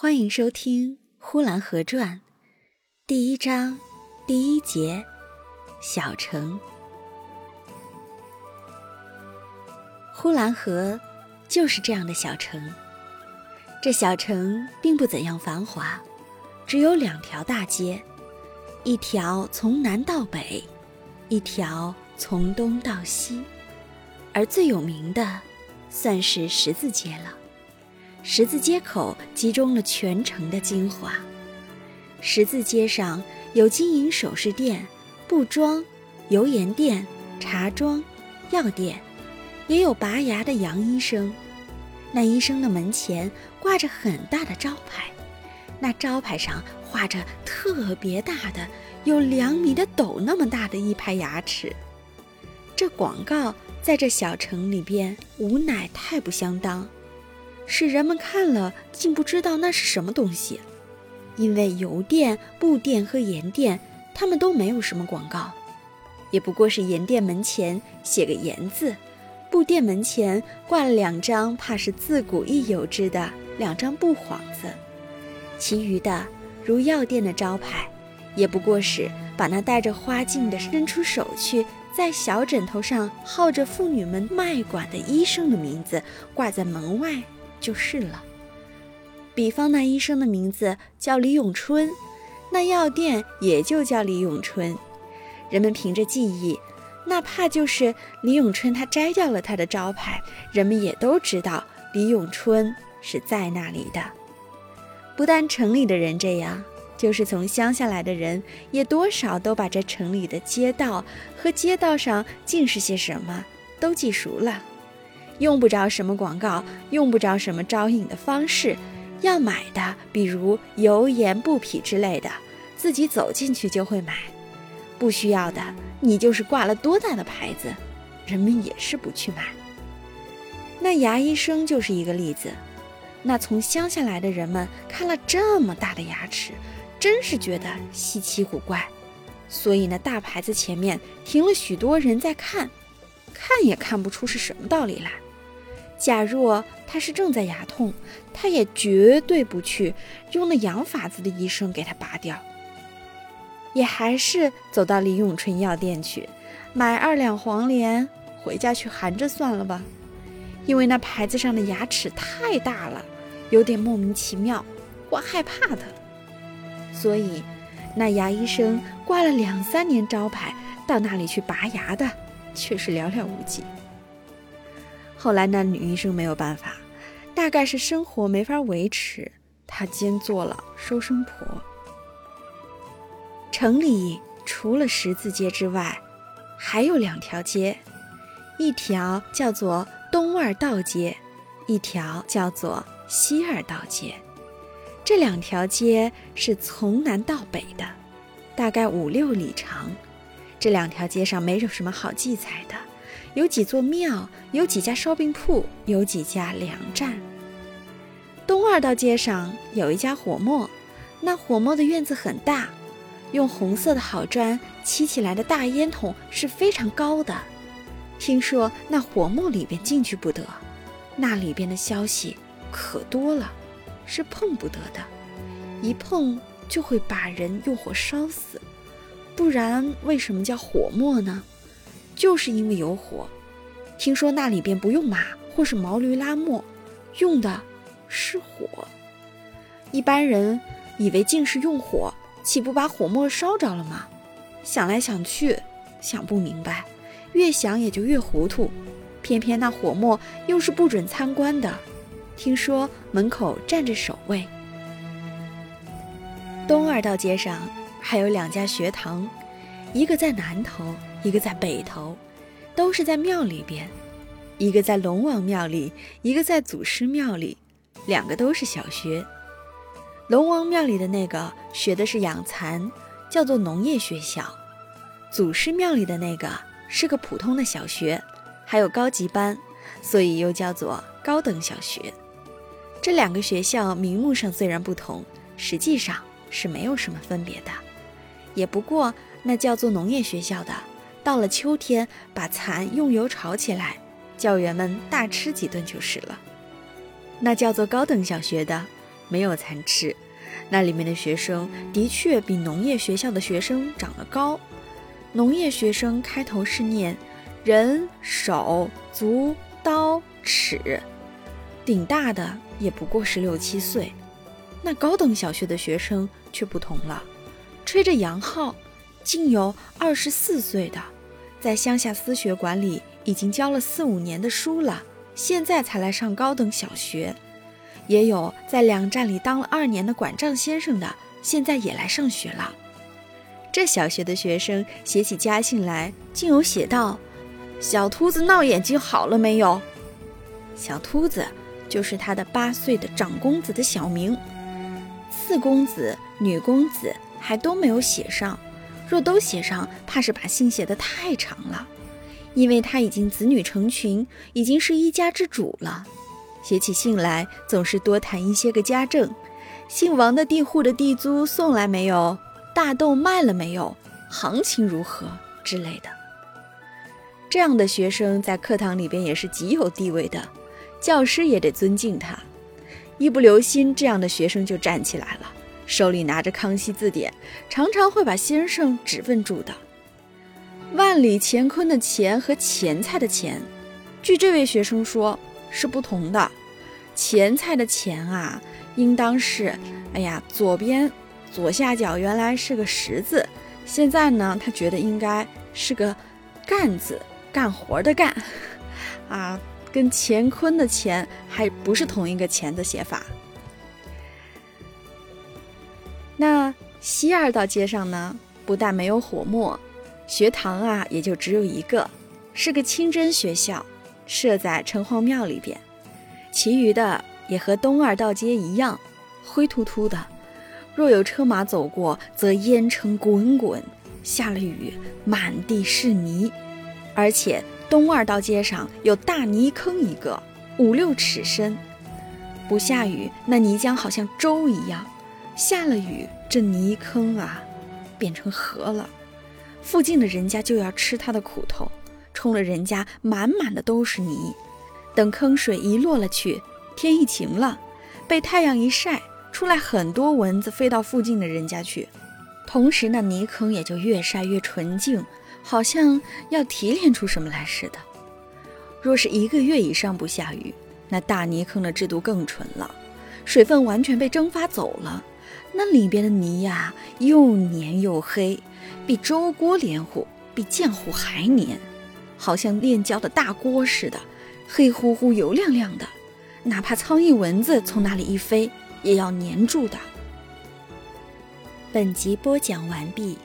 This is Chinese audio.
欢迎收听《呼兰河传》第一章第一节“小城”。呼兰河就是这样的小城。这小城并不怎样繁华，只有两条大街，一条从南到北，一条从东到西，而最有名的算是十字街了。十字街口集中了全城的精华。十字街上有金银首饰店、布庄、油盐店、茶庄、药店，也有拔牙的杨医生。那医生的门前挂着很大的招牌，那招牌上画着特别大的、有两米的斗那么大的一排牙齿。这广告在这小城里边无乃太不相当。使人们看了竟不知道那是什么东西，因为油店、布店和盐店，他们都没有什么广告，也不过是盐店门前写个“盐”字，布店门前挂了两张怕是自古亦有之的两张布幌子，其余的如药店的招牌，也不过是把那带着花镜的伸出手去，在小枕头上号着妇女们脉管的医生的名字挂在门外。就是了。比方那医生的名字叫李永春，那药店也就叫李永春。人们凭着记忆，哪怕就是李永春他摘掉了他的招牌，人们也都知道李永春是在那里的。不但城里的人这样，就是从乡下来的人，也多少都把这城里的街道和街道上尽是些什么都记熟了。用不着什么广告，用不着什么招引的方式，要买的，比如油盐布匹之类的，自己走进去就会买；不需要的，你就是挂了多大的牌子，人们也是不去买。那牙医生就是一个例子。那从乡下来的人们看了这么大的牙齿，真是觉得稀奇古怪，所以那大牌子前面停了许多人在看，看也看不出是什么道理来。假若他是正在牙痛，他也绝对不去用那洋法子的医生给他拔掉，也还是走到李永春药店去买二两黄连回家去含着算了吧，因为那牌子上的牙齿太大了，有点莫名其妙，我害怕的。所以，那牙医生挂了两三年招牌到那里去拔牙的，却是寥寥无几。后来那女医生没有办法，大概是生活没法维持，她兼做了收生婆。城里除了十字街之外，还有两条街，一条叫做东二道街，一条叫做西二道街。这两条街是从南到北的，大概五六里长。这两条街上没有什么好记载的。有几座庙，有几家烧饼铺，有几家粮站。东二道街上有一家火磨，那火磨的院子很大，用红色的好砖砌起来的大烟筒是非常高的。听说那火磨里边进去不得，那里边的消息可多了，是碰不得的，一碰就会把人用火烧死。不然为什么叫火磨呢？就是因为有火，听说那里边不用马或是毛驴拉磨，用的是火。一般人以为竟是用火，岂不把火磨烧着了吗？想来想去，想不明白，越想也就越糊涂。偏偏那火磨又是不准参观的，听说门口站着守卫。东二道街上还有两家学堂，一个在南头。一个在北头，都是在庙里边；一个在龙王庙里，一个在祖师庙里，两个都是小学。龙王庙里的那个学的是养蚕，叫做农业学校；祖师庙里的那个是个普通的小学，还有高级班，所以又叫做高等小学。这两个学校名目上虽然不同，实际上是没有什么分别的，也不过那叫做农业学校的。到了秋天，把蚕用油炒起来，教员们大吃几顿就是了。那叫做高等小学的，没有蚕吃。那里面的学生的确比农业学校的学生长得高。农业学生开头是念人、手、足、刀、尺，顶大的也不过十六七岁。那高等小学的学生却不同了，吹着洋号，竟有二十四岁的，在乡下私学馆里已经教了四五年的书了，现在才来上高等小学。也有在两站里当了二年的管账先生的，现在也来上学了。这小学的学生写起家信来，竟有写道：“小秃子闹眼睛好了没有？”小秃子就是他的八岁的长公子的小名。四公子、女公子还都没有写上，若都写上，怕是把信写得太长了。因为他已经子女成群，已经是一家之主了。写起信来，总是多谈一些个家政，姓王的地户的地租送来没有？大豆卖了没有？行情如何之类的。这样的学生在课堂里边也是极有地位的，教师也得尊敬他。一不留心，这样的学生就站起来了，手里拿着《康熙字典》，常常会把先生指问住的。万里乾坤的“乾”和钱财的“钱”，据这位学生说。是不同的，钱菜的钱啊，应当是，哎呀，左边左下角原来是个十字，现在呢，他觉得应该是个干字，干活的干，啊，跟乾坤的乾还不是同一个钱的写法。那西二道街上呢，不但没有火墨，学堂啊也就只有一个，是个清真学校。设在城隍庙里边，其余的也和东二道街一样，灰秃秃的。若有车马走过，则烟尘滚滚；下了雨，满地是泥。而且东二道街上有大泥坑一个，五六尺深。不下雨，那泥浆好像粥一样；下了雨，这泥坑啊，变成河了。附近的人家就要吃它的苦头。冲了人家满满的都是泥，等坑水一落了去，天一晴了，被太阳一晒，出来很多蚊子飞到附近的人家去，同时那泥坑也就越晒越纯净，好像要提炼出什么来似的。若是一个月以上不下雨，那大泥坑的制度更纯了，水分完全被蒸发走了，那里边的泥呀又黏又黑，比粥锅黏糊，比浆糊还黏。好像炼焦的大锅似的，黑乎乎、油亮亮的，哪怕苍蝇、蚊子从那里一飞，也要粘住的。本集播讲完毕。